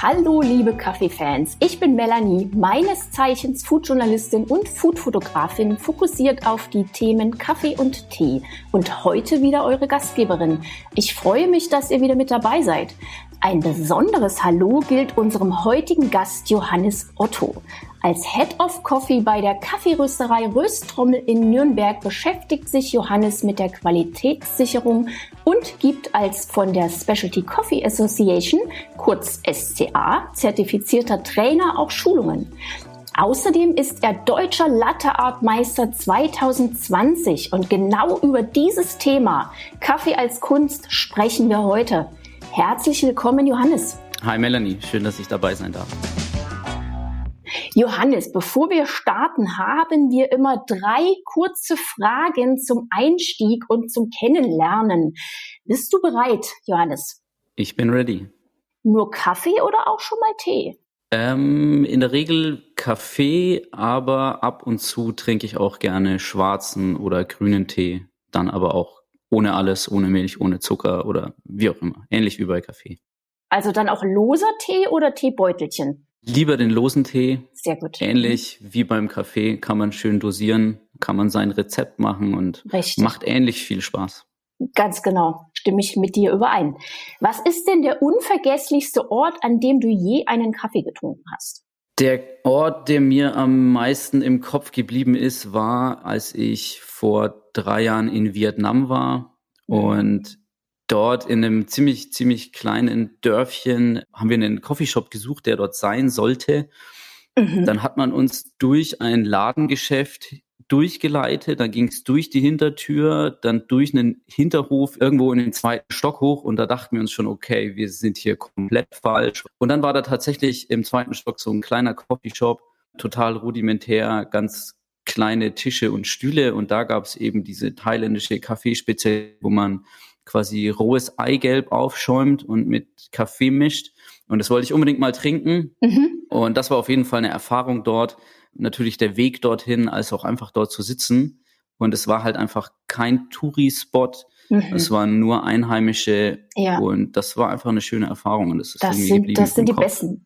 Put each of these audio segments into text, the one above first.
Hallo liebe Kaffeefans, ich bin Melanie, meines Zeichens Foodjournalistin und Foodfotografin, fokussiert auf die Themen Kaffee und Tee und heute wieder eure Gastgeberin. Ich freue mich, dass ihr wieder mit dabei seid. Ein besonderes Hallo gilt unserem heutigen Gast Johannes Otto. Als Head of Coffee bei der Kaffeerösterei Rösttrommel in Nürnberg beschäftigt sich Johannes mit der Qualitätssicherung und gibt als von der Specialty Coffee Association, kurz SCA, zertifizierter Trainer auch Schulungen. Außerdem ist er deutscher Latte Art Meister 2020 und genau über dieses Thema Kaffee als Kunst sprechen wir heute. Herzlich willkommen, Johannes. Hi Melanie, schön, dass ich dabei sein darf. Johannes, bevor wir starten, haben wir immer drei kurze Fragen zum Einstieg und zum Kennenlernen. Bist du bereit, Johannes? Ich bin ready. Nur Kaffee oder auch schon mal Tee? Ähm, in der Regel Kaffee, aber ab und zu trinke ich auch gerne schwarzen oder grünen Tee. Dann aber auch ohne alles, ohne Milch, ohne Zucker oder wie auch immer. Ähnlich wie bei Kaffee. Also dann auch loser Tee oder Teebeutelchen? Lieber den losen Tee. Sehr gut. Ähnlich wie beim Kaffee kann man schön dosieren, kann man sein Rezept machen und Richtig. macht ähnlich viel Spaß. Ganz genau, stimme ich mit dir überein. Was ist denn der unvergesslichste Ort, an dem du je einen Kaffee getrunken hast? Der Ort, der mir am meisten im Kopf geblieben ist, war, als ich vor drei Jahren in Vietnam war und dort in einem ziemlich, ziemlich kleinen Dörfchen haben wir einen Coffeeshop gesucht, der dort sein sollte. Mhm. Dann hat man uns durch ein Ladengeschäft durchgeleitet, dann ging es durch die Hintertür, dann durch einen Hinterhof irgendwo in den zweiten Stock hoch und da dachten wir uns schon, okay, wir sind hier komplett falsch. Und dann war da tatsächlich im zweiten Stock so ein kleiner Coffeeshop, total rudimentär, ganz kleine Tische und Stühle und da gab es eben diese thailändische Kaffeespezialität, wo man quasi rohes Eigelb aufschäumt und mit Kaffee mischt. Und das wollte ich unbedingt mal trinken. Mhm. Und das war auf jeden Fall eine Erfahrung dort. Natürlich der Weg dorthin, als auch einfach dort zu sitzen. Und es war halt einfach kein Touri-Spot. Mhm. Es waren nur Einheimische. Ja. Und das war einfach eine schöne Erfahrung. Und das ist Das sind, geblieben das sind die Kopf. besten.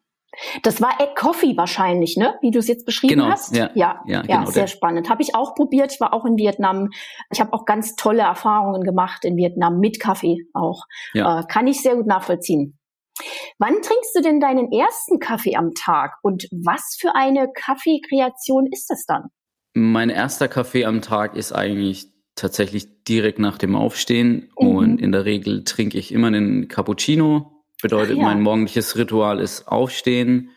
Das war Egg Coffee wahrscheinlich, ne? Wie du es jetzt beschrieben Genau, hast. ja, ja, ja, genau, sehr der- spannend. Habe ich auch probiert. Ich war auch in Vietnam. Ich habe auch ganz tolle Erfahrungen gemacht in Vietnam mit Kaffee auch. Ja. Äh, kann ich sehr gut nachvollziehen. Wann trinkst du denn deinen ersten Kaffee am Tag und was für eine Kaffeekreation ist das dann? Mein erster Kaffee am Tag ist eigentlich tatsächlich direkt nach dem Aufstehen Mhm. und in der Regel trinke ich immer einen Cappuccino. Bedeutet, Ach ja. mein morgendliches Ritual ist Aufstehen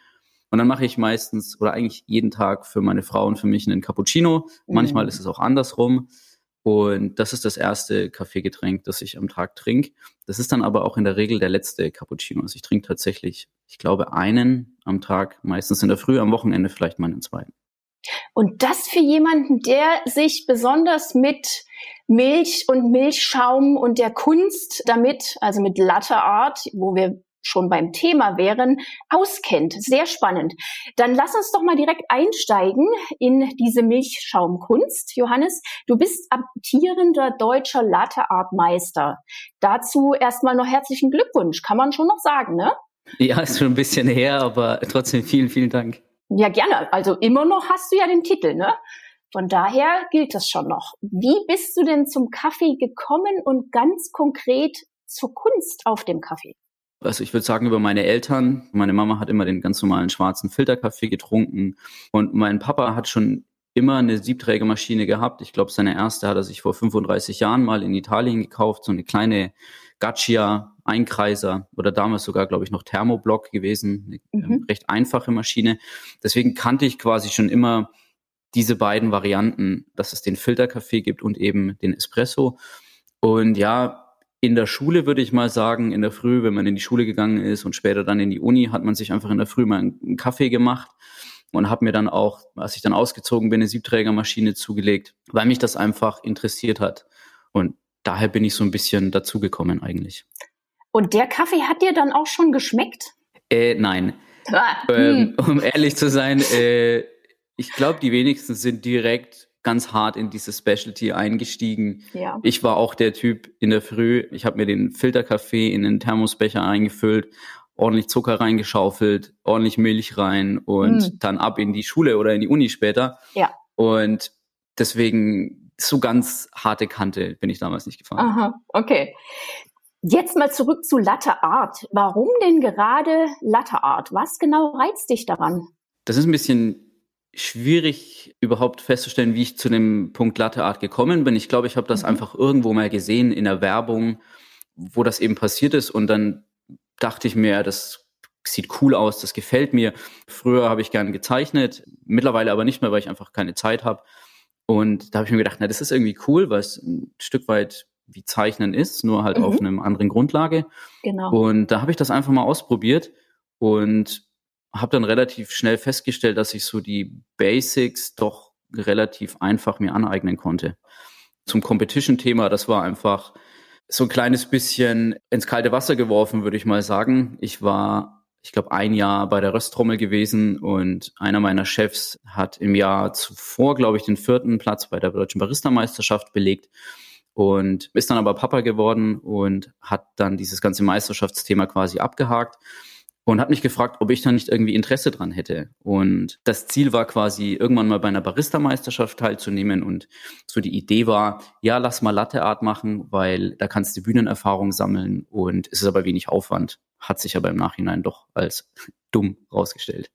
und dann mache ich meistens oder eigentlich jeden Tag für meine Frau und für mich einen Cappuccino. Manchmal Mhm. ist es auch andersrum. Und das ist das erste Kaffeegetränk, das ich am Tag trinke. Das ist dann aber auch in der Regel der letzte Cappuccino. Also ich trinke tatsächlich, ich glaube, einen am Tag, meistens in der Früh, am Wochenende vielleicht mal einen zweiten. Und das für jemanden, der sich besonders mit Milch und Milchschaum und der Kunst damit, also mit Latte Art, wo wir schon beim Thema wären, auskennt. Sehr spannend. Dann lass uns doch mal direkt einsteigen in diese Milchschaumkunst. Johannes, du bist amtierender deutscher Latte Art Meister. Dazu erstmal noch herzlichen Glückwunsch, kann man schon noch sagen, ne? Ja, ist schon ein bisschen her, aber trotzdem vielen, vielen Dank. Ja, gerne. Also immer noch hast du ja den Titel, ne? Von daher gilt das schon noch. Wie bist du denn zum Kaffee gekommen und ganz konkret zur Kunst auf dem Kaffee? Also ich würde sagen über meine Eltern. Meine Mama hat immer den ganz normalen schwarzen Filterkaffee getrunken und mein Papa hat schon immer eine Siebträgermaschine gehabt. Ich glaube, seine erste hat er sich vor 35 Jahren mal in Italien gekauft, so eine kleine Gaccia Einkreiser oder damals sogar, glaube ich, noch Thermoblock gewesen, eine Mhm. ähm, recht einfache Maschine. Deswegen kannte ich quasi schon immer diese beiden Varianten, dass es den Filterkaffee gibt und eben den Espresso. Und ja, in der Schule würde ich mal sagen, in der Früh, wenn man in die Schule gegangen ist und später dann in die Uni, hat man sich einfach in der Früh mal einen Kaffee gemacht und habe mir dann auch, als ich dann ausgezogen bin, eine Siebträgermaschine zugelegt, weil mich das einfach interessiert hat. Und daher bin ich so ein bisschen dazugekommen eigentlich. Und der Kaffee hat dir dann auch schon geschmeckt? Äh, nein. Ah, ähm, hm. um ehrlich zu sein, äh, ich glaube, die wenigsten sind direkt ganz hart in diese Specialty eingestiegen. Ja. Ich war auch der Typ in der Früh. Ich habe mir den Filterkaffee in den Thermosbecher eingefüllt, ordentlich Zucker reingeschaufelt, ordentlich Milch rein und mm. dann ab in die Schule oder in die Uni später. Ja. Und deswegen so ganz harte Kante bin ich damals nicht gefahren. Aha, okay. Jetzt mal zurück zu Latte Art. Warum denn gerade Latte Art? Was genau reizt dich daran? Das ist ein bisschen schwierig überhaupt festzustellen, wie ich zu dem Punkt Latte Art gekommen bin. Ich glaube, ich habe das mhm. einfach irgendwo mal gesehen in der Werbung, wo das eben passiert ist und dann dachte ich mir, das sieht cool aus, das gefällt mir. Früher habe ich gern gezeichnet, mittlerweile aber nicht mehr, weil ich einfach keine Zeit habe. Und da habe ich mir gedacht, na, das ist irgendwie cool, weil es ein Stück weit wie Zeichnen ist, nur halt mhm. auf einem anderen Grundlage. Genau. Und da habe ich das einfach mal ausprobiert und habe dann relativ schnell festgestellt, dass ich so die Basics doch relativ einfach mir aneignen konnte. Zum Competition-Thema, das war einfach so ein kleines bisschen ins kalte Wasser geworfen, würde ich mal sagen. Ich war, ich glaube, ein Jahr bei der Rösttrommel gewesen und einer meiner Chefs hat im Jahr zuvor, glaube ich, den vierten Platz bei der Deutschen Barista-Meisterschaft belegt und ist dann aber Papa geworden und hat dann dieses ganze Meisterschaftsthema quasi abgehakt und hat mich gefragt, ob ich da nicht irgendwie Interesse dran hätte. Und das Ziel war quasi, irgendwann mal bei einer Barista-Meisterschaft teilzunehmen. Und so die Idee war, ja, lass mal Latte Art machen, weil da kannst du Bühnenerfahrung sammeln und es ist aber wenig Aufwand. Hat sich aber im Nachhinein doch als dumm rausgestellt.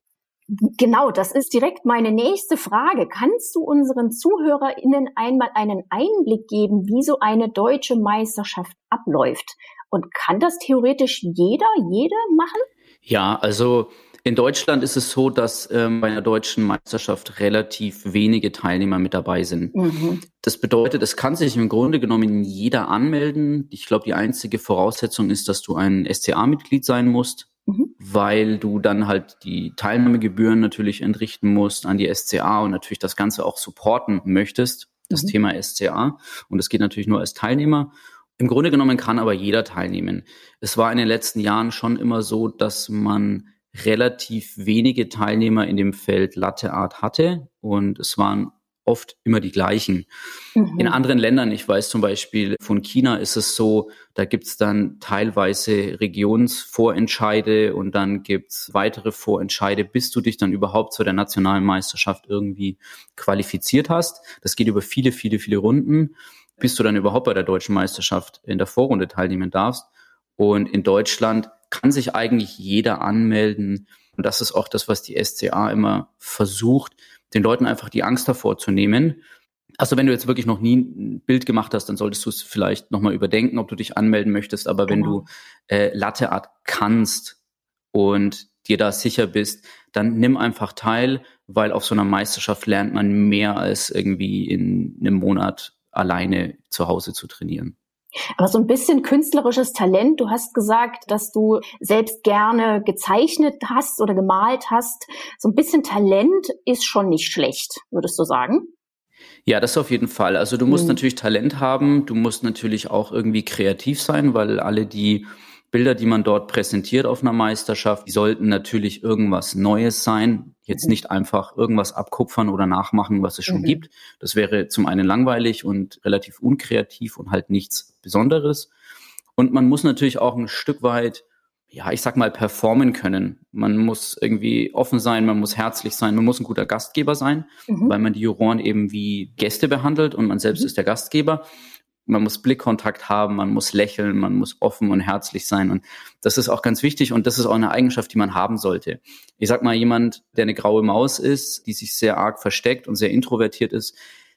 Genau, das ist direkt meine nächste Frage. Kannst du unseren ZuhörerInnen einmal einen Einblick geben, wie so eine deutsche Meisterschaft abläuft? Und kann das theoretisch jeder, jede machen? Ja, also in Deutschland ist es so, dass ähm, bei einer deutschen Meisterschaft relativ wenige Teilnehmer mit dabei sind. Mhm. Das bedeutet, es kann sich im Grunde genommen jeder anmelden. Ich glaube, die einzige Voraussetzung ist, dass du ein SCA-Mitglied sein musst, mhm. weil du dann halt die Teilnahmegebühren natürlich entrichten musst an die SCA und natürlich das Ganze auch supporten möchtest, das mhm. Thema SCA. Und das geht natürlich nur als Teilnehmer. Im Grunde genommen kann aber jeder teilnehmen. Es war in den letzten Jahren schon immer so, dass man relativ wenige Teilnehmer in dem Feld Latte Art hatte und es waren oft immer die gleichen. Mhm. In anderen Ländern, ich weiß zum Beispiel von China ist es so, da gibt's dann teilweise Regionsvorentscheide und dann gibt's weitere Vorentscheide, bis du dich dann überhaupt zu der nationalen Meisterschaft irgendwie qualifiziert hast. Das geht über viele, viele, viele Runden bis du dann überhaupt bei der deutschen Meisterschaft in der Vorrunde teilnehmen darfst. Und in Deutschland kann sich eigentlich jeder anmelden. Und das ist auch das, was die SCA immer versucht, den Leuten einfach die Angst davor zu nehmen. Also wenn du jetzt wirklich noch nie ein Bild gemacht hast, dann solltest du es vielleicht nochmal überdenken, ob du dich anmelden möchtest. Aber genau. wenn du äh, Latte Art kannst und dir da sicher bist, dann nimm einfach teil, weil auf so einer Meisterschaft lernt man mehr als irgendwie in einem Monat alleine zu Hause zu trainieren. Aber so ein bisschen künstlerisches Talent. Du hast gesagt, dass du selbst gerne gezeichnet hast oder gemalt hast. So ein bisschen Talent ist schon nicht schlecht, würdest du sagen? Ja, das auf jeden Fall. Also du musst hm. natürlich Talent haben. Du musst natürlich auch irgendwie kreativ sein, weil alle, die Bilder, die man dort präsentiert auf einer Meisterschaft, die sollten natürlich irgendwas Neues sein. Jetzt mhm. nicht einfach irgendwas abkupfern oder nachmachen, was es schon mhm. gibt. Das wäre zum einen langweilig und relativ unkreativ und halt nichts Besonderes. Und man muss natürlich auch ein Stück weit, ja, ich sag mal, performen können. Man muss irgendwie offen sein, man muss herzlich sein, man muss ein guter Gastgeber sein, mhm. weil man die Juroren eben wie Gäste behandelt und man selbst mhm. ist der Gastgeber man muss Blickkontakt haben, man muss lächeln, man muss offen und herzlich sein. Und das ist auch ganz wichtig und das ist auch eine Eigenschaft, die man haben sollte. Ich sag mal, jemand, der eine graue Maus ist, die sich sehr arg versteckt und sehr introvertiert ist,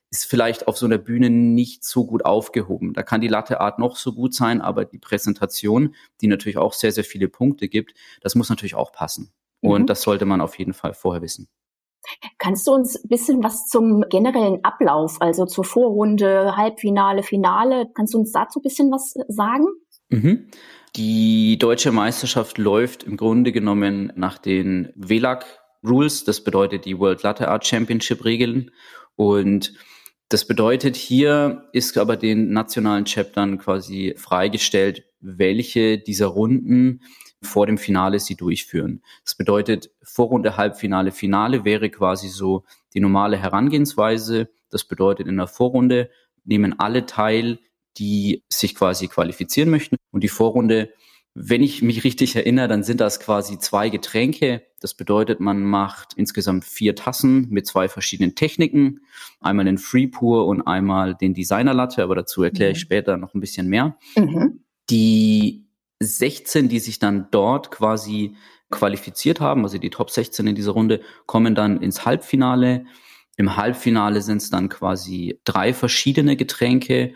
ist vielleicht auf so einer Bühne nicht so gut aufgehoben. Da kann die Latteart noch so gut sein, aber die Präsentation, die natürlich auch sehr, sehr viele Punkte gibt, das muss natürlich auch passen. Und mhm. das sollte man auf jeden Fall vorher wissen. Kannst du uns ein bisschen was zum generellen Ablauf, also zur Vorrunde, Halbfinale, Finale, kannst du uns dazu ein bisschen was sagen? Mhm. Die deutsche Meisterschaft läuft im Grunde genommen nach den WLAG Rules, das bedeutet die World Latte Art Championship Regeln und Das bedeutet, hier ist aber den nationalen Chaptern quasi freigestellt, welche dieser Runden vor dem Finale sie durchführen. Das bedeutet, Vorrunde, Halbfinale, Finale wäre quasi so die normale Herangehensweise. Das bedeutet, in der Vorrunde nehmen alle teil, die sich quasi qualifizieren möchten. Und die Vorrunde, wenn ich mich richtig erinnere, dann sind das quasi zwei Getränke. Das bedeutet, man macht insgesamt vier Tassen mit zwei verschiedenen Techniken. Einmal den Free Pour und einmal den Designer Latte, aber dazu erkläre ich mhm. später noch ein bisschen mehr. Mhm. Die 16, die sich dann dort quasi qualifiziert haben, also die Top 16 in dieser Runde, kommen dann ins Halbfinale. Im Halbfinale sind es dann quasi drei verschiedene Getränke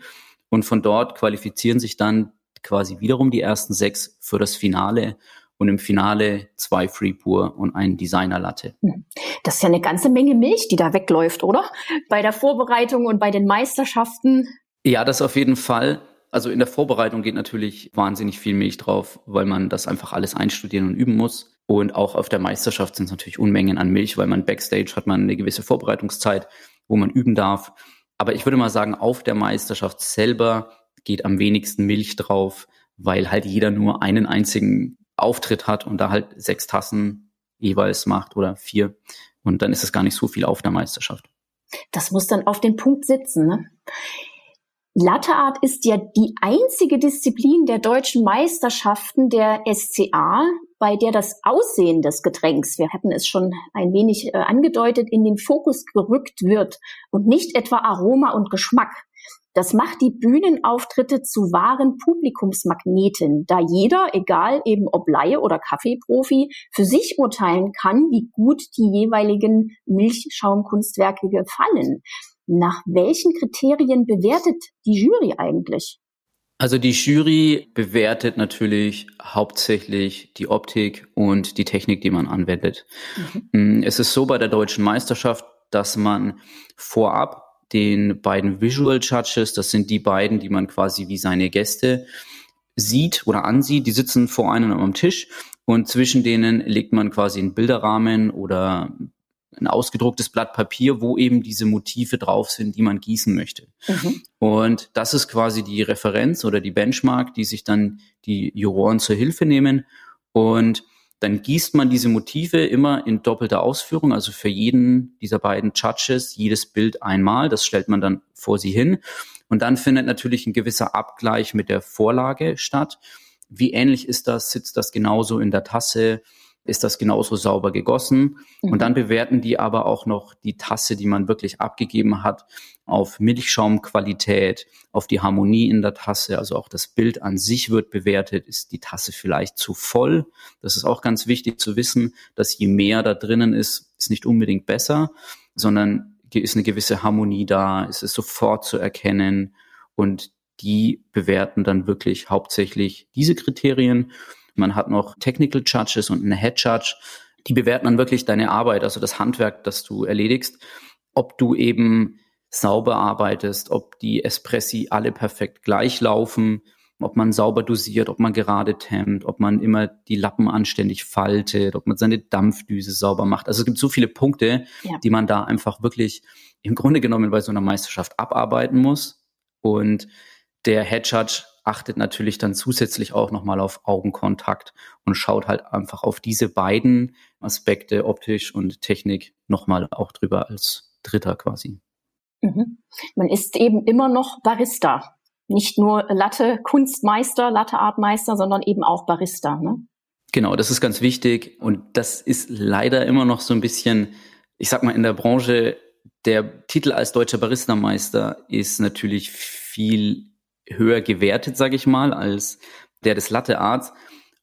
und von dort qualifizieren sich dann quasi wiederum die ersten sechs für das Finale und im Finale zwei Free Pur und ein Designer Latte. Hm. Das ist ja eine ganze Menge Milch, die da wegläuft, oder? Bei der Vorbereitung und bei den Meisterschaften. Ja, das auf jeden Fall. Also in der Vorbereitung geht natürlich wahnsinnig viel Milch drauf, weil man das einfach alles einstudieren und üben muss. Und auch auf der Meisterschaft sind es natürlich Unmengen an Milch, weil man backstage hat man eine gewisse Vorbereitungszeit, wo man üben darf. Aber ich würde mal sagen, auf der Meisterschaft selber geht am wenigsten Milch drauf, weil halt jeder nur einen einzigen Auftritt hat und da halt sechs Tassen jeweils macht oder vier. Und dann ist es gar nicht so viel auf der Meisterschaft. Das muss dann auf den Punkt sitzen. Ne? Latteart ist ja die einzige Disziplin der deutschen Meisterschaften der SCA, bei der das Aussehen des Getränks, wir hatten es schon ein wenig äh, angedeutet, in den Fokus gerückt wird und nicht etwa Aroma und Geschmack. Das macht die Bühnenauftritte zu wahren Publikumsmagneten, da jeder, egal eben ob Laie oder Kaffeeprofi, für sich urteilen kann, wie gut die jeweiligen Milchschaumkunstwerke gefallen. Nach welchen Kriterien bewertet die Jury eigentlich? Also die Jury bewertet natürlich hauptsächlich die Optik und die Technik, die man anwendet. Mhm. Mm, es ist so bei der deutschen Meisterschaft, dass man vorab den beiden Visual Judges, das sind die beiden, die man quasi wie seine Gäste sieht oder ansieht, die sitzen vor einem am Tisch und zwischen denen legt man quasi einen Bilderrahmen oder ein ausgedrucktes Blatt Papier, wo eben diese Motive drauf sind, die man gießen möchte. Mhm. Und das ist quasi die Referenz oder die Benchmark, die sich dann die Juroren zur Hilfe nehmen. Und dann gießt man diese Motive immer in doppelter Ausführung, also für jeden dieser beiden Judges jedes Bild einmal. Das stellt man dann vor sie hin. Und dann findet natürlich ein gewisser Abgleich mit der Vorlage statt. Wie ähnlich ist das? Sitzt das genauso in der Tasse? Ist das genauso sauber gegossen. Mhm. Und dann bewerten die aber auch noch die Tasse, die man wirklich abgegeben hat, auf Milchschaumqualität, auf die Harmonie in der Tasse. Also auch das Bild an sich wird bewertet. Ist die Tasse vielleicht zu voll? Das ist auch ganz wichtig zu wissen, dass je mehr da drinnen ist, ist nicht unbedingt besser, sondern ist eine gewisse Harmonie da, ist es sofort zu erkennen und die bewerten dann wirklich hauptsächlich diese Kriterien. Man hat noch Technical Judges und eine Head Judge. Die bewerten dann wirklich deine Arbeit, also das Handwerk, das du erledigst, ob du eben sauber arbeitest, ob die Espressi alle perfekt gleich laufen, ob man sauber dosiert, ob man gerade temmt, ob man immer die Lappen anständig faltet, ob man seine Dampfdüse sauber macht. Also es gibt so viele Punkte, ja. die man da einfach wirklich im Grunde genommen bei so einer Meisterschaft abarbeiten muss. Und der Head Judge achtet natürlich dann zusätzlich auch nochmal auf Augenkontakt und schaut halt einfach auf diese beiden Aspekte, optisch und Technik, nochmal auch drüber als Dritter quasi. Mhm. Man ist eben immer noch Barista. Nicht nur Latte Kunstmeister, Latte Artmeister, sondern eben auch Barista. Ne? Genau, das ist ganz wichtig und das ist leider immer noch so ein bisschen, ich sag mal, in der Branche, der Titel als deutscher Baristameister ist natürlich viel höher gewertet, sage ich mal, als der des Latte Arts.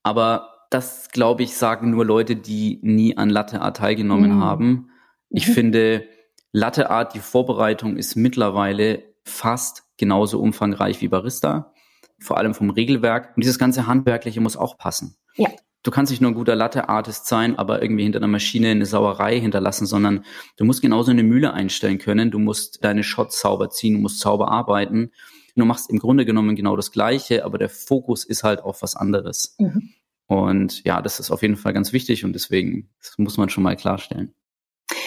Aber das, glaube ich, sagen nur Leute, die nie an Latte Art teilgenommen mhm. haben. Ich mhm. finde, Latte Art, die Vorbereitung ist mittlerweile fast genauso umfangreich wie Barista. Vor allem vom Regelwerk. Und dieses ganze Handwerkliche muss auch passen. Ja. Du kannst nicht nur ein guter Latte-Artist sein, aber irgendwie hinter einer Maschine eine Sauerei hinterlassen, sondern du musst genauso eine Mühle einstellen können. Du musst deine Shots sauber ziehen, du musst sauber arbeiten. Du machst im Grunde genommen genau das Gleiche, aber der Fokus ist halt auf was anderes. Mhm. Und ja, das ist auf jeden Fall ganz wichtig und deswegen muss man schon mal klarstellen.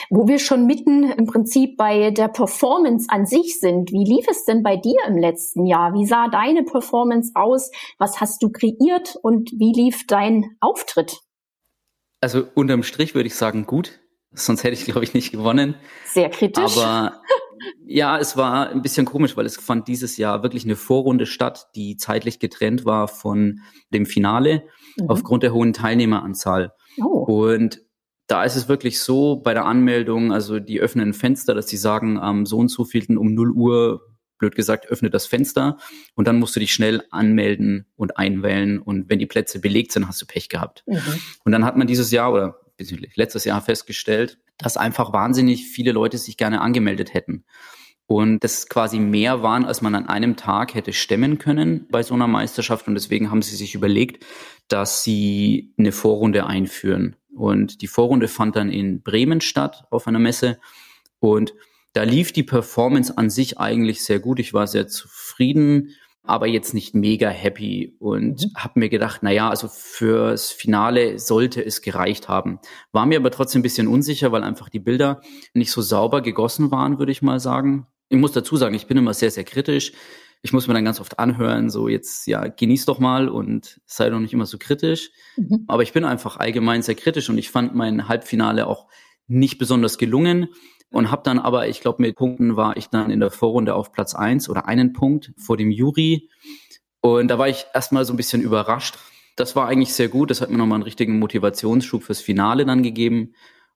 Wo wir schon mitten im Prinzip bei der Performance an sich sind, wie lief es denn bei dir im letzten Jahr? Wie sah deine Performance aus? Was hast du kreiert und wie lief dein Auftritt? Also unterm Strich würde ich sagen, gut. Sonst hätte ich, glaube ich, nicht gewonnen. Sehr kritisch. Aber ja, es war ein bisschen komisch, weil es fand dieses Jahr wirklich eine Vorrunde statt, die zeitlich getrennt war von dem Finale mhm. aufgrund der hohen Teilnehmeranzahl. Oh. Und da ist es wirklich so bei der Anmeldung, also die öffnen ein Fenster, dass sie sagen, am so und so vielten um 0 Uhr, blöd gesagt, öffnet das Fenster und dann musst du dich schnell anmelden und einwählen und wenn die Plätze belegt sind, hast du Pech gehabt. Mhm. Und dann hat man dieses Jahr oder letztes Jahr festgestellt, dass einfach wahnsinnig viele Leute sich gerne angemeldet hätten. Und das quasi mehr waren, als man an einem Tag hätte stemmen können bei so einer Meisterschaft. Und deswegen haben sie sich überlegt, dass sie eine Vorrunde einführen. Und die Vorrunde fand dann in Bremen statt auf einer Messe. Und da lief die Performance an sich eigentlich sehr gut. Ich war sehr zufrieden aber jetzt nicht mega happy und mhm. habe mir gedacht, na ja, also fürs Finale sollte es gereicht haben. War mir aber trotzdem ein bisschen unsicher, weil einfach die Bilder nicht so sauber gegossen waren, würde ich mal sagen. Ich muss dazu sagen, ich bin immer sehr, sehr kritisch. Ich muss mir dann ganz oft anhören, so jetzt, ja, genieß doch mal und sei doch nicht immer so kritisch. Mhm. Aber ich bin einfach allgemein sehr kritisch und ich fand mein Halbfinale auch nicht besonders gelungen und habe dann aber, ich glaube, mit Punkten war ich dann in der Vorrunde auf Platz eins oder einen Punkt vor dem Jury. Und da war ich erstmal so ein bisschen überrascht. Das war eigentlich sehr gut. Das hat mir nochmal einen richtigen Motivationsschub fürs Finale dann gegeben.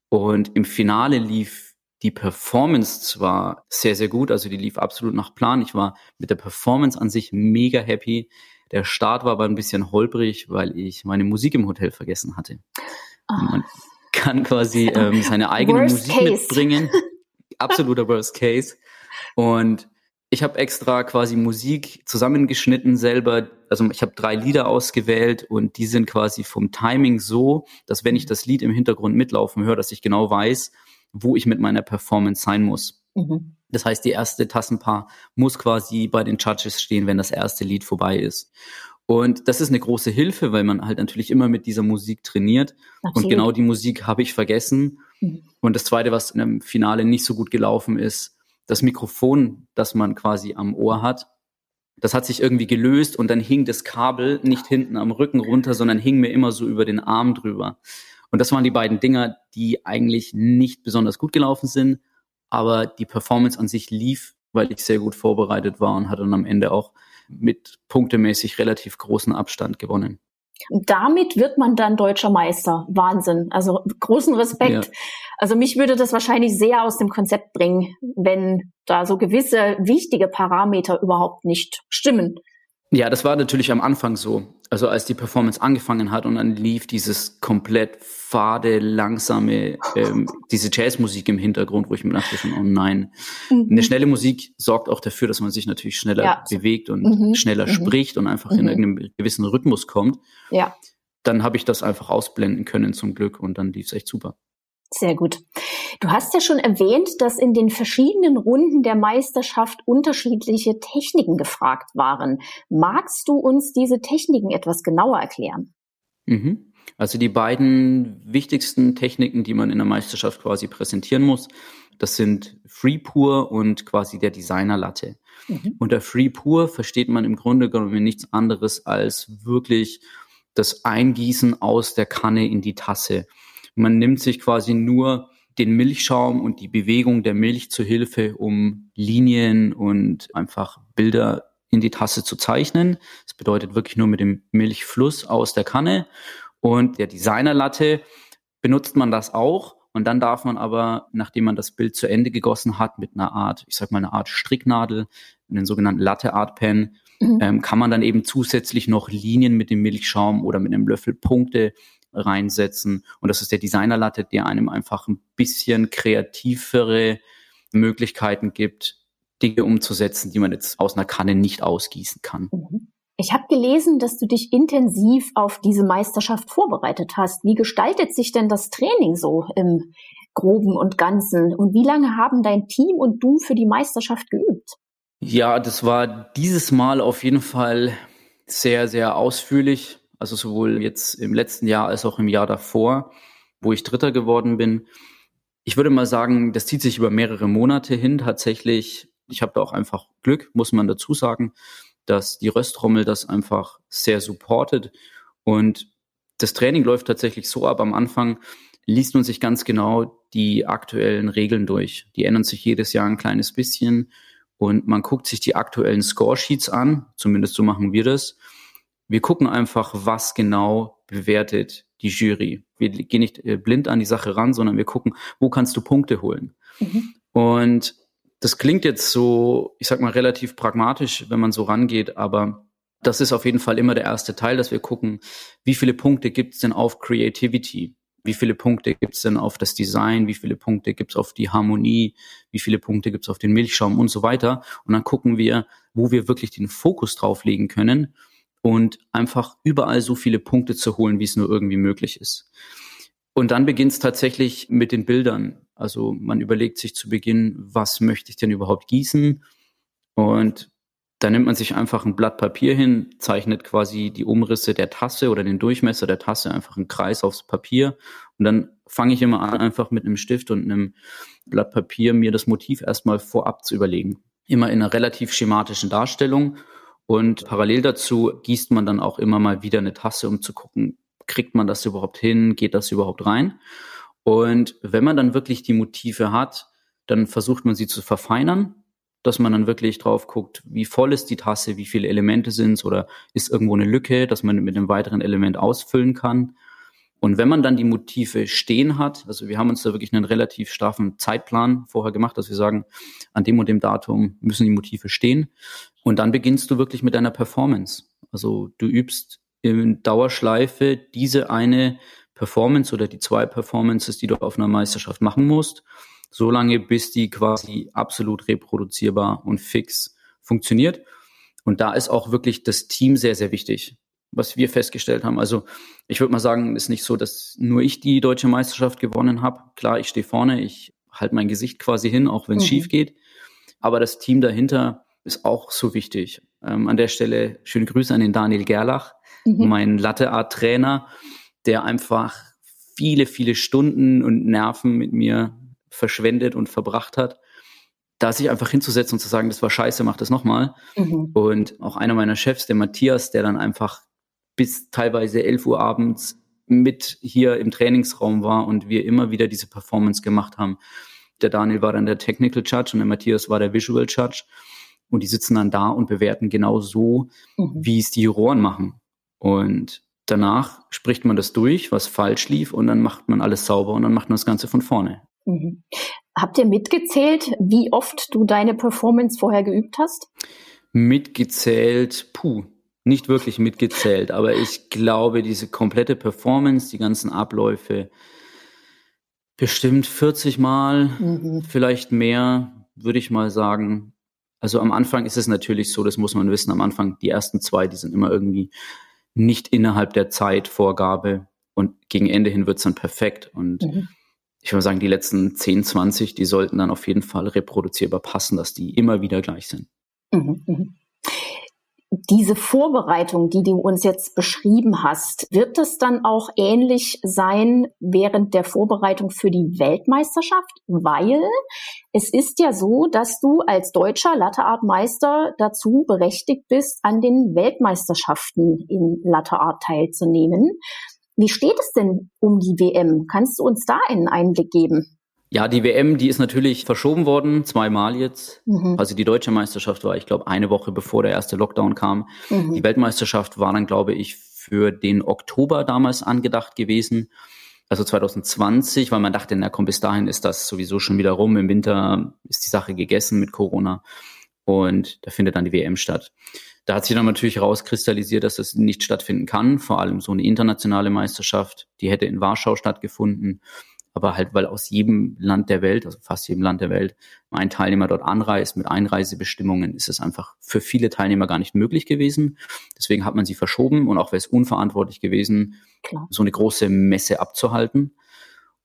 Und im Finale lief die Performance zwar sehr, sehr gut, also die lief absolut nach Plan. Ich war mit der Performance an sich mega happy. Der Start war aber ein bisschen holprig, weil ich meine Musik im Hotel vergessen hatte. Oh kann quasi ähm, seine eigene Worst Musik case. mitbringen. Absoluter Worst Case. Und ich habe extra quasi Musik zusammengeschnitten selber. Also ich habe drei Lieder ausgewählt und die sind quasi vom Timing so, dass wenn ich das Lied im Hintergrund mitlaufen höre, dass ich genau weiß, wo ich mit meiner Performance sein muss. Mhm. Das heißt, die erste Tassenpaar muss quasi bei den Judges stehen, wenn das erste Lied vorbei ist. Und das ist eine große Hilfe, weil man halt natürlich immer mit dieser Musik trainiert. Absolut. Und genau die Musik habe ich vergessen. Mhm. Und das Zweite, was in einem Finale nicht so gut gelaufen ist, das Mikrofon, das man quasi am Ohr hat, das hat sich irgendwie gelöst und dann hing das Kabel nicht hinten am Rücken runter, sondern hing mir immer so über den Arm drüber. Und das waren die beiden Dinger, die eigentlich nicht besonders gut gelaufen sind, aber die Performance an sich lief, weil ich sehr gut vorbereitet war und hatte dann am Ende auch mit punktemäßig relativ großen Abstand gewonnen. Damit wird man dann deutscher Meister. Wahnsinn. Also großen Respekt. Ja. Also mich würde das wahrscheinlich sehr aus dem Konzept bringen, wenn da so gewisse wichtige Parameter überhaupt nicht stimmen. Ja, das war natürlich am Anfang so. Also als die Performance angefangen hat und dann lief dieses komplett fade, langsame, ähm, diese Jazzmusik im Hintergrund, wo ich mir dachte schon, oh nein. Mhm. Eine schnelle Musik sorgt auch dafür, dass man sich natürlich schneller ja. bewegt und mhm. schneller mhm. spricht und einfach in mhm. irgendeinem gewissen Rhythmus kommt. Ja. Dann habe ich das einfach ausblenden können zum Glück und dann lief es echt super. Sehr gut. Du hast ja schon erwähnt, dass in den verschiedenen Runden der Meisterschaft unterschiedliche Techniken gefragt waren. Magst du uns diese Techniken etwas genauer erklären? Mhm. Also die beiden wichtigsten Techniken, die man in der Meisterschaft quasi präsentieren muss, das sind Free Pour und quasi der Designer Latte. Mhm. Unter Free Pour versteht man im Grunde genommen nichts anderes als wirklich das Eingießen aus der Kanne in die Tasse. Man nimmt sich quasi nur den Milchschaum und die Bewegung der Milch zur Hilfe, um Linien und einfach Bilder in die Tasse zu zeichnen. Das bedeutet wirklich nur mit dem Milchfluss aus der Kanne. Und der Designerlatte benutzt man das auch. Und dann darf man aber, nachdem man das Bild zu Ende gegossen hat, mit einer Art, ich sag mal, eine Art Stricknadel, einen sogenannten Latte Art Pen, mhm. ähm, kann man dann eben zusätzlich noch Linien mit dem Milchschaum oder mit einem Löffel Punkte reinsetzen. Und das ist der Designerlatte, der einem einfach ein bisschen kreativere Möglichkeiten gibt, Dinge umzusetzen, die man jetzt aus einer Kanne nicht ausgießen kann. Mhm. Ich habe gelesen, dass du dich intensiv auf diese Meisterschaft vorbereitet hast. Wie gestaltet sich denn das Training so im Groben und Ganzen? Und wie lange haben dein Team und du für die Meisterschaft geübt? Ja, das war dieses Mal auf jeden Fall sehr, sehr ausführlich. Also sowohl jetzt im letzten Jahr als auch im Jahr davor, wo ich Dritter geworden bin. Ich würde mal sagen, das zieht sich über mehrere Monate hin tatsächlich. Ich habe da auch einfach Glück, muss man dazu sagen, dass die Röstrommel das einfach sehr supportet. Und das Training läuft tatsächlich so ab. Am Anfang liest man sich ganz genau die aktuellen Regeln durch. Die ändern sich jedes Jahr ein kleines bisschen und man guckt sich die aktuellen Scoresheets an. Zumindest so machen wir das. Wir gucken einfach, was genau bewertet die Jury. Wir gehen nicht äh, blind an die Sache ran, sondern wir gucken, wo kannst du Punkte holen. Mhm. Und das klingt jetzt so, ich sag mal, relativ pragmatisch, wenn man so rangeht, aber das ist auf jeden Fall immer der erste Teil, dass wir gucken, wie viele Punkte gibt es denn auf Creativity? Wie viele Punkte gibt es denn auf das Design? Wie viele Punkte gibt es auf die Harmonie? Wie viele Punkte gibt es auf den Milchschaum und so weiter? Und dann gucken wir, wo wir wirklich den Fokus drauf legen können und einfach überall so viele Punkte zu holen, wie es nur irgendwie möglich ist. Und dann beginnt es tatsächlich mit den Bildern. Also man überlegt sich zu Beginn, was möchte ich denn überhaupt gießen? Und da nimmt man sich einfach ein Blatt Papier hin, zeichnet quasi die Umrisse der Tasse oder den Durchmesser der Tasse einfach einen Kreis aufs Papier. Und dann fange ich immer an, einfach mit einem Stift und einem Blatt Papier mir das Motiv erstmal vorab zu überlegen. Immer in einer relativ schematischen Darstellung und parallel dazu gießt man dann auch immer mal wieder eine Tasse, um zu gucken, kriegt man das überhaupt hin, geht das überhaupt rein? Und wenn man dann wirklich die Motive hat, dann versucht man sie zu verfeinern, dass man dann wirklich drauf guckt, wie voll ist die Tasse, wie viele Elemente sind es oder ist irgendwo eine Lücke, dass man mit einem weiteren Element ausfüllen kann. Und wenn man dann die Motive stehen hat, also wir haben uns da wirklich einen relativ straffen Zeitplan vorher gemacht, dass wir sagen, an dem und dem Datum müssen die Motive stehen. Und dann beginnst du wirklich mit deiner Performance. Also du übst in Dauerschleife diese eine Performance oder die zwei Performances, die du auf einer Meisterschaft machen musst, so lange, bis die quasi absolut reproduzierbar und fix funktioniert. Und da ist auch wirklich das Team sehr, sehr wichtig was wir festgestellt haben. Also ich würde mal sagen, ist nicht so, dass nur ich die deutsche Meisterschaft gewonnen habe. Klar, ich stehe vorne, ich halte mein Gesicht quasi hin, auch wenn es mhm. schief geht. Aber das Team dahinter ist auch so wichtig. Ähm, an der Stelle schöne Grüße an den Daniel Gerlach, mhm. mein Latte-Art-Trainer, der einfach viele, viele Stunden und Nerven mit mir verschwendet und verbracht hat da sich einfach hinzusetzen und zu sagen, das war scheiße, mach das nochmal. Mhm. Und auch einer meiner Chefs, der Matthias, der dann einfach bis teilweise 11 Uhr abends mit hier im Trainingsraum war und wir immer wieder diese Performance gemacht haben. Der Daniel war dann der Technical Judge und der Matthias war der Visual Judge. Und die sitzen dann da und bewerten genau so, mhm. wie es die Juroren machen. Und danach spricht man das durch, was falsch lief, und dann macht man alles sauber und dann macht man das Ganze von vorne. Mhm. Habt ihr mitgezählt, wie oft du deine Performance vorher geübt hast? Mitgezählt, puh, nicht wirklich mitgezählt, aber ich glaube, diese komplette Performance, die ganzen Abläufe, bestimmt 40 Mal, mhm. vielleicht mehr, würde ich mal sagen. Also am Anfang ist es natürlich so, das muss man wissen, am Anfang die ersten zwei, die sind immer irgendwie nicht innerhalb der Zeitvorgabe und gegen Ende hin wird es dann perfekt. Und mhm. ich würde sagen, die letzten 10, 20, die sollten dann auf jeden Fall reproduzierbar passen, dass die immer wieder gleich sind. Mhm. Diese Vorbereitung, die du uns jetzt beschrieben hast, wird es dann auch ähnlich sein während der Vorbereitung für die Weltmeisterschaft? Weil es ist ja so, dass du als deutscher Latteartmeister dazu berechtigt bist, an den Weltmeisterschaften in Latteart teilzunehmen. Wie steht es denn um die WM? Kannst du uns da einen Einblick geben? Ja, die WM, die ist natürlich verschoben worden, zweimal jetzt. Mhm. Also die deutsche Meisterschaft war, ich glaube, eine Woche bevor der erste Lockdown kam. Mhm. Die Weltmeisterschaft war dann, glaube ich, für den Oktober damals angedacht gewesen. Also 2020, weil man dachte, na komm, bis dahin ist das sowieso schon wieder rum. Im Winter ist die Sache gegessen mit Corona. Und da findet dann die WM statt. Da hat sich dann natürlich herauskristallisiert, dass das nicht stattfinden kann. Vor allem so eine internationale Meisterschaft, die hätte in Warschau stattgefunden aber halt, weil aus jedem Land der Welt, also fast jedem Land der Welt, ein Teilnehmer dort anreist mit Einreisebestimmungen, ist es einfach für viele Teilnehmer gar nicht möglich gewesen. Deswegen hat man sie verschoben und auch wäre es unverantwortlich gewesen, Klar. so eine große Messe abzuhalten.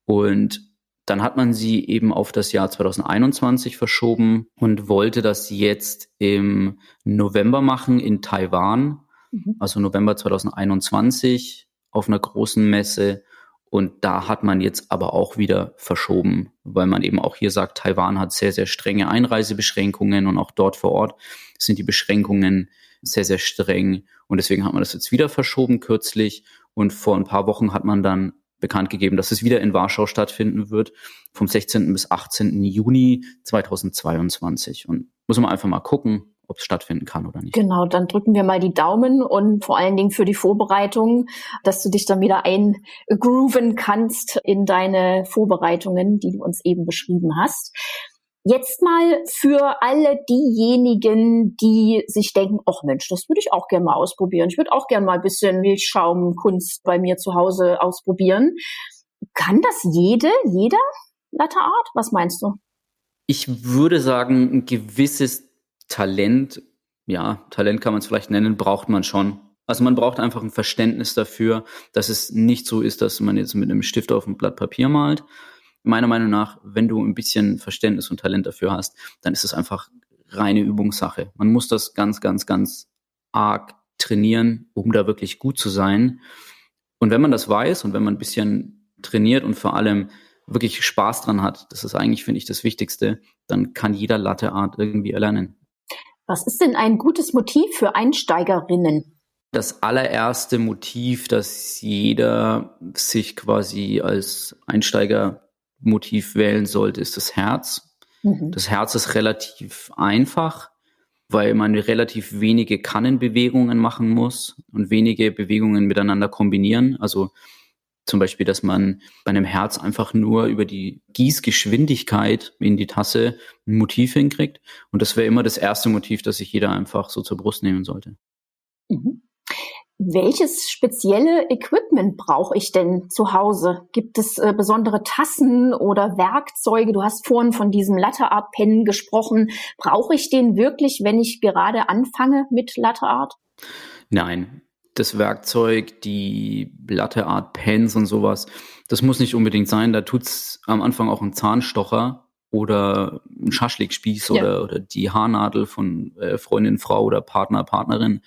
Und dann hat man sie eben auf das Jahr 2021 verschoben und wollte das jetzt im November machen in Taiwan, mhm. also November 2021 auf einer großen Messe Und da hat man jetzt aber auch wieder verschoben, weil man eben auch hier sagt, Taiwan hat sehr, sehr strenge Einreisebeschränkungen und auch dort vor Ort sind die Beschränkungen sehr, sehr streng. Und deswegen hat man das jetzt wieder verschoben kürzlich. Und vor ein paar Wochen hat man dann bekannt gegeben, dass es wieder in Warschau stattfinden wird, vom 16. bis 18. Juni 2022. Und muss man einfach mal gucken, ob es stattfinden kann oder nicht. Genau, dann drücken wir mal die Daumen und vor allen Dingen für die Vorbereitung, dass du dich dann wieder eingrooven kannst in deine Vorbereitungen, die du uns eben beschrieben hast. Jetzt mal für alle diejenigen, die sich denken, ach Mensch, das würde ich auch gerne mal ausprobieren. Ich würde auch gerne mal ein bisschen Milchschaumkunst bei mir zu Hause ausprobieren. Kann das jede, jeder Latte Art? Was meinst du? Ich würde sagen, ein gewisses Talent, ja, Talent kann man es vielleicht nennen, braucht man schon. Also man braucht einfach ein Verständnis dafür, dass es nicht so ist, dass man jetzt mit einem Stift auf ein Blatt Papier malt. Meiner Meinung nach, wenn du ein bisschen Verständnis und Talent dafür hast, dann ist es einfach reine Übungssache. Man muss das ganz, ganz, ganz arg trainieren, um da wirklich gut zu sein. Und wenn man das weiß und wenn man ein bisschen trainiert und vor allem wirklich Spaß dran hat, das ist eigentlich, finde ich, das Wichtigste, dann kann jeder Latteart irgendwie erlernen. Was ist denn ein gutes Motiv für Einsteigerinnen? Das allererste Motiv, das jeder sich quasi als Einsteigermotiv wählen sollte, ist das Herz. Mhm. Das Herz ist relativ einfach, weil man relativ wenige Kannenbewegungen machen muss und wenige Bewegungen miteinander kombinieren. Also zum Beispiel, dass man bei einem Herz einfach nur über die Gießgeschwindigkeit in die Tasse ein Motiv hinkriegt. Und das wäre immer das erste Motiv, das sich jeder einfach so zur Brust nehmen sollte. Mhm. Welches spezielle Equipment brauche ich denn zu Hause? Gibt es äh, besondere Tassen oder Werkzeuge? Du hast vorhin von diesem Latte Art Pen gesprochen. Brauche ich den wirklich, wenn ich gerade anfange mit Latte Art? Nein, das Werkzeug, die Latte Art Pens und sowas, das muss nicht unbedingt sein. Da tut's am Anfang auch ein Zahnstocher oder ein Schaschlikspieß ja. oder, oder die Haarnadel von äh, Freundin, Frau oder Partner, Partnerin.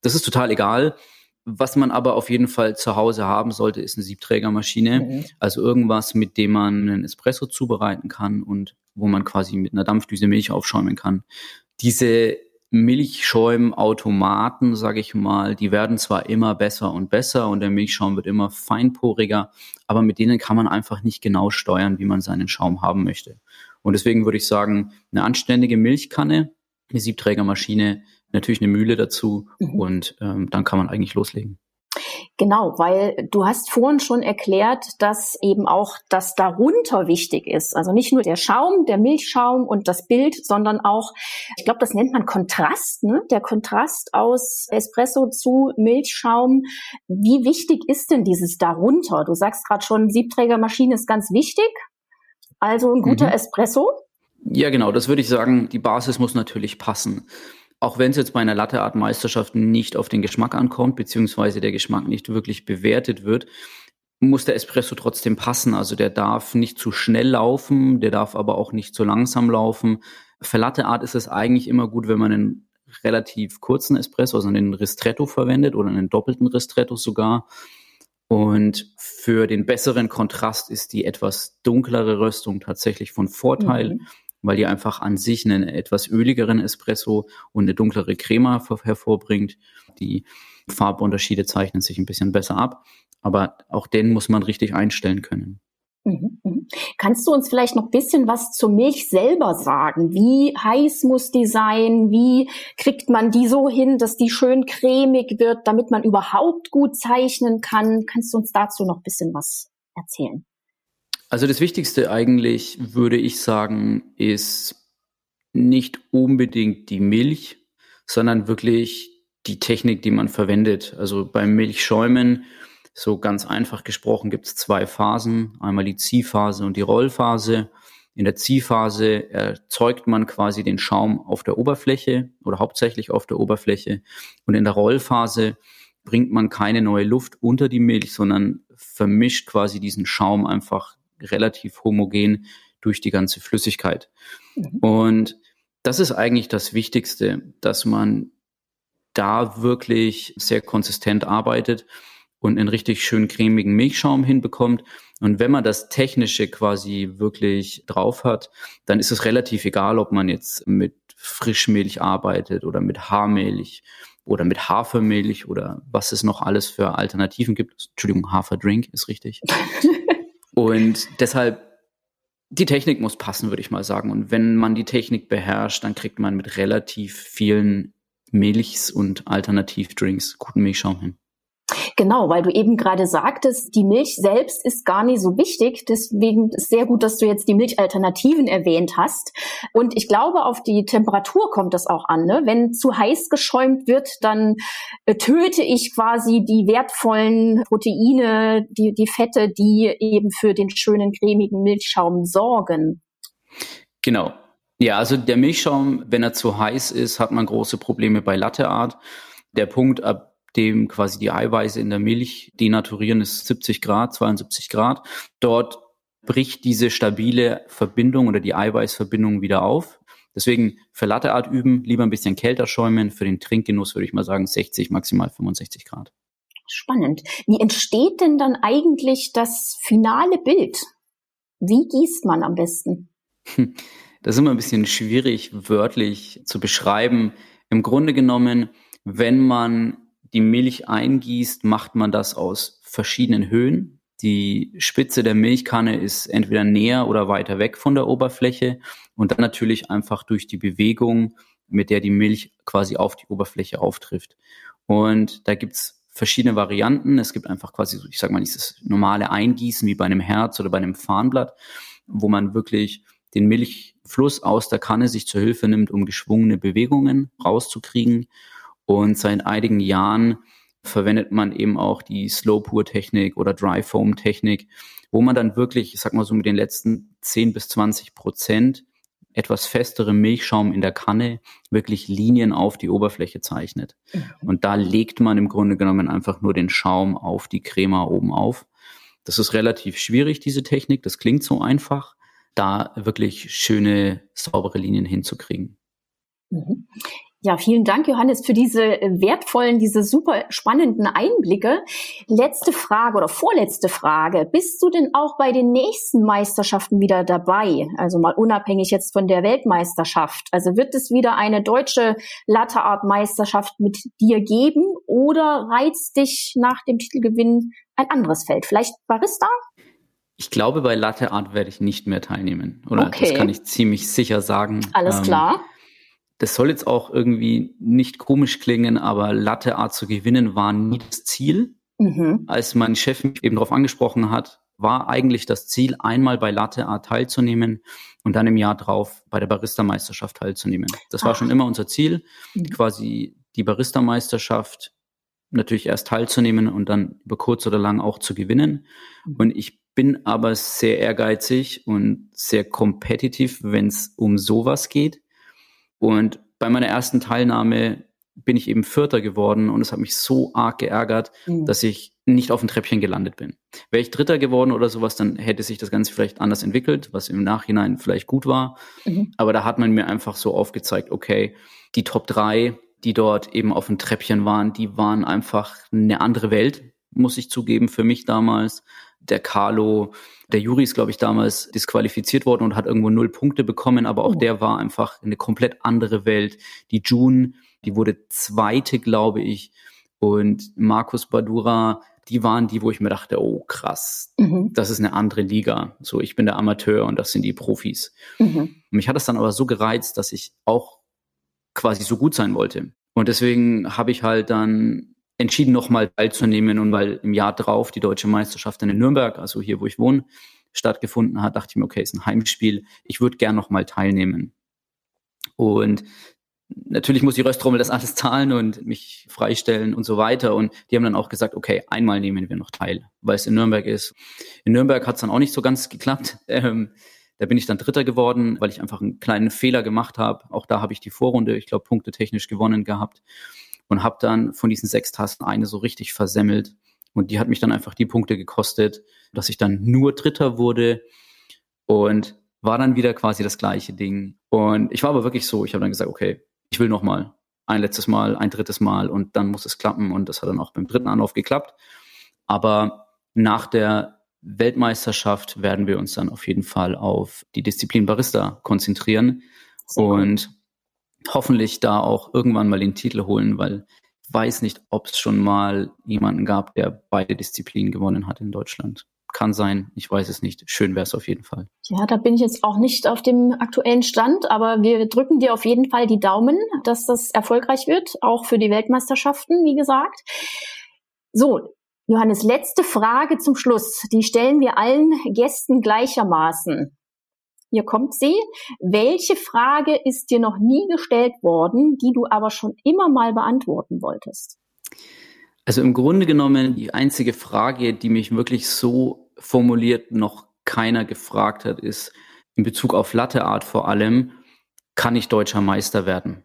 Das ist total egal. Was man aber auf jeden Fall zu Hause haben sollte, ist eine Siebträgermaschine. Mhm. Also irgendwas, mit dem man einen Espresso zubereiten kann und wo man quasi mit einer Dampfdüse Milch aufschäumen kann. Diese Milchschäumautomaten, sage ich mal, die werden zwar immer besser und besser und der Milchschaum wird immer feinporiger, aber mit denen kann man einfach nicht genau steuern, wie man seinen Schaum haben möchte. Und deswegen würde ich sagen, eine anständige Milchkanne, eine Siebträgermaschine, natürlich eine Mühle dazu mhm. und ähm, dann kann man eigentlich loslegen. Genau, weil du hast vorhin schon erklärt, dass eben auch das darunter wichtig ist. Also nicht nur der Schaum, der Milchschaum und das Bild, sondern auch, ich glaube, das nennt man Kontrast, ne? der Kontrast aus Espresso zu Milchschaum. Wie wichtig ist denn dieses darunter? Du sagst gerade schon, Siebträgermaschine ist ganz wichtig. Also ein guter mhm. Espresso. Ja, genau, das würde ich sagen. Die Basis muss natürlich passen. Auch wenn es jetzt bei einer Latte Art Meisterschaft nicht auf den Geschmack ankommt, beziehungsweise der Geschmack nicht wirklich bewertet wird, muss der Espresso trotzdem passen. Also der darf nicht zu schnell laufen, der darf aber auch nicht zu langsam laufen. Für Latte Art ist es eigentlich immer gut, wenn man einen relativ kurzen Espresso, also einen Ristretto verwendet oder einen doppelten Ristretto sogar. Und für den besseren Kontrast ist die etwas dunklere Röstung tatsächlich von Vorteil. Mhm weil die einfach an sich einen etwas öligeren Espresso und eine dunklere Crema hervorbringt. Die Farbunterschiede zeichnen sich ein bisschen besser ab, aber auch den muss man richtig einstellen können. Mhm, mhm. Kannst du uns vielleicht noch ein bisschen was zur Milch selber sagen? Wie heiß muss die sein? Wie kriegt man die so hin, dass die schön cremig wird, damit man überhaupt gut zeichnen kann? Kannst du uns dazu noch ein bisschen was erzählen? Also das Wichtigste eigentlich, würde ich sagen, ist nicht unbedingt die Milch, sondern wirklich die Technik, die man verwendet. Also beim Milchschäumen, so ganz einfach gesprochen, gibt es zwei Phasen. Einmal die Ziehphase und die Rollphase. In der Ziehphase erzeugt man quasi den Schaum auf der Oberfläche oder hauptsächlich auf der Oberfläche. Und in der Rollphase bringt man keine neue Luft unter die Milch, sondern vermischt quasi diesen Schaum einfach relativ homogen durch die ganze Flüssigkeit. Mhm. Und das ist eigentlich das Wichtigste, dass man da wirklich sehr konsistent arbeitet. und einen richtig schön cremigen Milchschaum hinbekommt. Und wenn man das Technische quasi wirklich drauf hat, dann ist es relativ egal, ob man jetzt mit Frischmilch arbeitet oder mit Haarmilch oder mit Hafermilch oder was es noch alles für Alternativen gibt. Entschuldigung, Haferdrink ist richtig. und deshalb, die Technik muss passen, würde ich mal sagen. Und wenn man die Technik beherrscht, dann kriegt man mit relativ vielen Milchs und Alternativdrinks guten Milchschaum hin. Genau, weil du eben gerade sagtest, die Milch selbst ist gar nicht so wichtig. Deswegen ist sehr gut, dass du jetzt die Milchalternativen erwähnt hast. Und ich glaube, auf die Temperatur kommt das auch an. Ne? Wenn zu heiß geschäumt wird, dann äh, töte ich quasi die wertvollen Proteine, die, die Fette, die eben für den schönen cremigen Milchschaum sorgen. Genau. Ja, also der Milchschaum, wenn er zu heiß ist, hat man große Probleme bei Latteart. Der Punkt, ab dem quasi die Eiweiße in der Milch denaturieren, ist 70 Grad, 72 Grad. Dort bricht diese stabile Verbindung oder die Eiweißverbindung wieder auf. Deswegen für Latteart üben, lieber ein bisschen kälter schäumen. Für den Trinkgenuss würde ich mal sagen 60, maximal 65 Grad. Spannend. Wie entsteht denn dann eigentlich das finale Bild? Wie gießt man am besten? Das ist immer ein bisschen schwierig wörtlich zu beschreiben. Im Grunde genommen, wenn man die Milch eingießt, macht man das aus verschiedenen Höhen. Die Spitze der Milchkanne ist entweder näher oder weiter weg von der Oberfläche und dann natürlich einfach durch die Bewegung, mit der die Milch quasi auf die Oberfläche auftrifft. Und da gibt's verschiedene Varianten. Es gibt einfach quasi, ich sag mal, dieses normale Eingießen wie bei einem Herz oder bei einem Farnblatt, wo man wirklich den Milchfluss aus der Kanne sich zur Hilfe nimmt, um geschwungene Bewegungen rauszukriegen. Und seit einigen Jahren verwendet man eben auch die Slow-Pour-Technik oder Dry-Foam-Technik, wo man dann wirklich, ich sag mal so mit den letzten 10 bis 20 Prozent etwas festerem Milchschaum in der Kanne wirklich Linien auf die Oberfläche zeichnet. Mhm. Und da legt man im Grunde genommen einfach nur den Schaum auf die Crema oben auf. Das ist relativ schwierig, diese Technik. Das klingt so einfach, da wirklich schöne, saubere Linien hinzukriegen. Ja, vielen Dank, Johannes, für diese äh, wertvollen, diese super spannenden Einblicke. Letzte Frage oder vorletzte Frage. Bist du denn auch bei den nächsten Meisterschaften wieder dabei? Also mal unabhängig jetzt von der Weltmeisterschaft. Also wird es wieder eine deutsche Latteart-Meisterschaft mit dir geben oder reizt dich nach dem Titelgewinn ein anderes Feld? Vielleicht Barista? Ich glaube, bei Latte Art werde ich nicht mehr teilnehmen. Oder okay. das kann ich ziemlich sicher sagen. Alles ähm, klar das soll jetzt auch irgendwie nicht komisch klingen, aber Latte Art zu gewinnen war nie das Ziel. Mhm. Als mein Chef mich eben darauf angesprochen hat, war eigentlich das Ziel, einmal bei Latte Art teilzunehmen und dann im Jahr drauf bei der Barista-Meisterschaft teilzunehmen. Das war Ach. schon immer unser Ziel, mhm. quasi die Barista-Meisterschaft natürlich erst teilzunehmen und dann über kurz oder lang auch zu gewinnen. Mhm. Und ich bin aber sehr ehrgeizig und sehr kompetitiv, wenn es um sowas geht. Und bei meiner ersten Teilnahme bin ich eben Vierter geworden und es hat mich so arg geärgert, mhm. dass ich nicht auf dem Treppchen gelandet bin. Wäre ich Dritter geworden oder sowas, dann hätte sich das Ganze vielleicht anders entwickelt, was im Nachhinein vielleicht gut war. Mhm. Aber da hat man mir einfach so aufgezeigt, okay, die Top drei, die dort eben auf dem Treppchen waren, die waren einfach eine andere Welt, muss ich zugeben, für mich damals. Der Carlo, der Juri ist, glaube ich, damals disqualifiziert worden und hat irgendwo null Punkte bekommen, aber auch oh. der war einfach eine komplett andere Welt. Die June, die wurde zweite, glaube ich. Und Markus Badura, die waren die, wo ich mir dachte, oh krass, mhm. das ist eine andere Liga. So, ich bin der Amateur und das sind die Profis. Mhm. Mich hat das dann aber so gereizt, dass ich auch quasi so gut sein wollte. Und deswegen habe ich halt dann entschieden, nochmal teilzunehmen. Und weil im Jahr drauf die deutsche Meisterschaft in Nürnberg, also hier, wo ich wohne, stattgefunden hat, dachte ich mir, okay, ist ein Heimspiel. Ich würde gern nochmal teilnehmen. Und natürlich muss die Röstrommel das alles zahlen und mich freistellen und so weiter. Und die haben dann auch gesagt, okay, einmal nehmen wir noch teil, weil es in Nürnberg ist. In Nürnberg hat es dann auch nicht so ganz geklappt. Ähm, da bin ich dann Dritter geworden, weil ich einfach einen kleinen Fehler gemacht habe. Auch da habe ich die Vorrunde, ich glaube, Punkte technisch gewonnen gehabt und habe dann von diesen sechs Tasten eine so richtig versemmelt. Und die hat mich dann einfach die Punkte gekostet, dass ich dann nur Dritter wurde und war dann wieder quasi das gleiche Ding. Und ich war aber wirklich so, ich habe dann gesagt, okay, ich will noch mal ein letztes Mal, ein drittes Mal und dann muss es klappen. Und das hat dann auch beim dritten Anlauf geklappt. Aber nach der Weltmeisterschaft werden wir uns dann auf jeden Fall auf die Disziplin Barista konzentrieren und. Hoffentlich da auch irgendwann mal den Titel holen, weil ich weiß nicht, ob es schon mal jemanden gab, der beide Disziplinen gewonnen hat in Deutschland. Kann sein, ich weiß es nicht. Schön wäre es auf jeden Fall. Ja, da bin ich jetzt auch nicht auf dem aktuellen Stand, aber wir drücken dir auf jeden Fall die Daumen, dass das erfolgreich wird, auch für die Weltmeisterschaften, wie gesagt. So, Johannes, letzte Frage zum Schluss. Die stellen wir allen Gästen gleichermaßen. Hier kommt sie. Welche Frage ist dir noch nie gestellt worden, die du aber schon immer mal beantworten wolltest? Also im Grunde genommen die einzige Frage, die mich wirklich so formuliert noch keiner gefragt hat, ist in Bezug auf Latteart vor allem, kann ich deutscher Meister werden?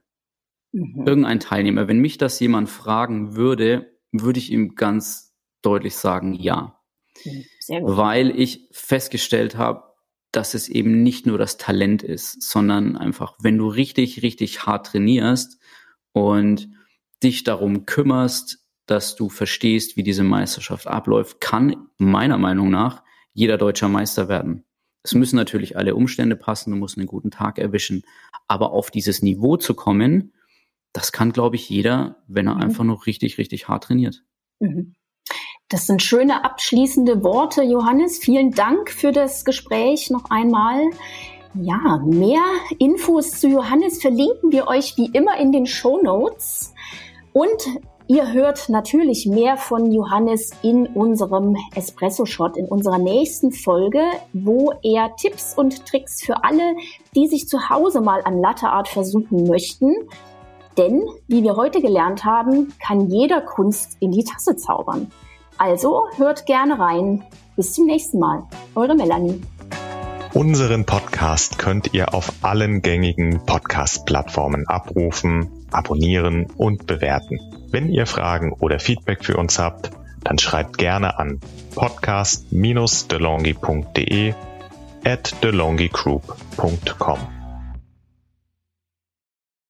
Mhm. Irgendein Teilnehmer. Wenn mich das jemand fragen würde, würde ich ihm ganz deutlich sagen, ja. Weil ich festgestellt habe, dass es eben nicht nur das Talent ist, sondern einfach, wenn du richtig, richtig hart trainierst und dich darum kümmerst, dass du verstehst, wie diese Meisterschaft abläuft, kann meiner Meinung nach jeder deutscher Meister werden. Es müssen natürlich alle Umstände passen, du musst einen guten Tag erwischen, aber auf dieses Niveau zu kommen, das kann, glaube ich, jeder, wenn er mhm. einfach noch richtig, richtig hart trainiert. Mhm. Das sind schöne abschließende Worte, Johannes. Vielen Dank für das Gespräch noch einmal. Ja, mehr Infos zu Johannes verlinken wir euch wie immer in den Show Notes. Und ihr hört natürlich mehr von Johannes in unserem Espresso Shot, in unserer nächsten Folge, wo er Tipps und Tricks für alle, die sich zu Hause mal an Latte Art versuchen möchten. Denn, wie wir heute gelernt haben, kann jeder Kunst in die Tasse zaubern. Also hört gerne rein. Bis zum nächsten Mal. Eure Melanie. Unseren Podcast könnt ihr auf allen gängigen Podcast-Plattformen abrufen, abonnieren und bewerten. Wenn ihr Fragen oder Feedback für uns habt, dann schreibt gerne an podcast-delongi.de at delongigroup.com.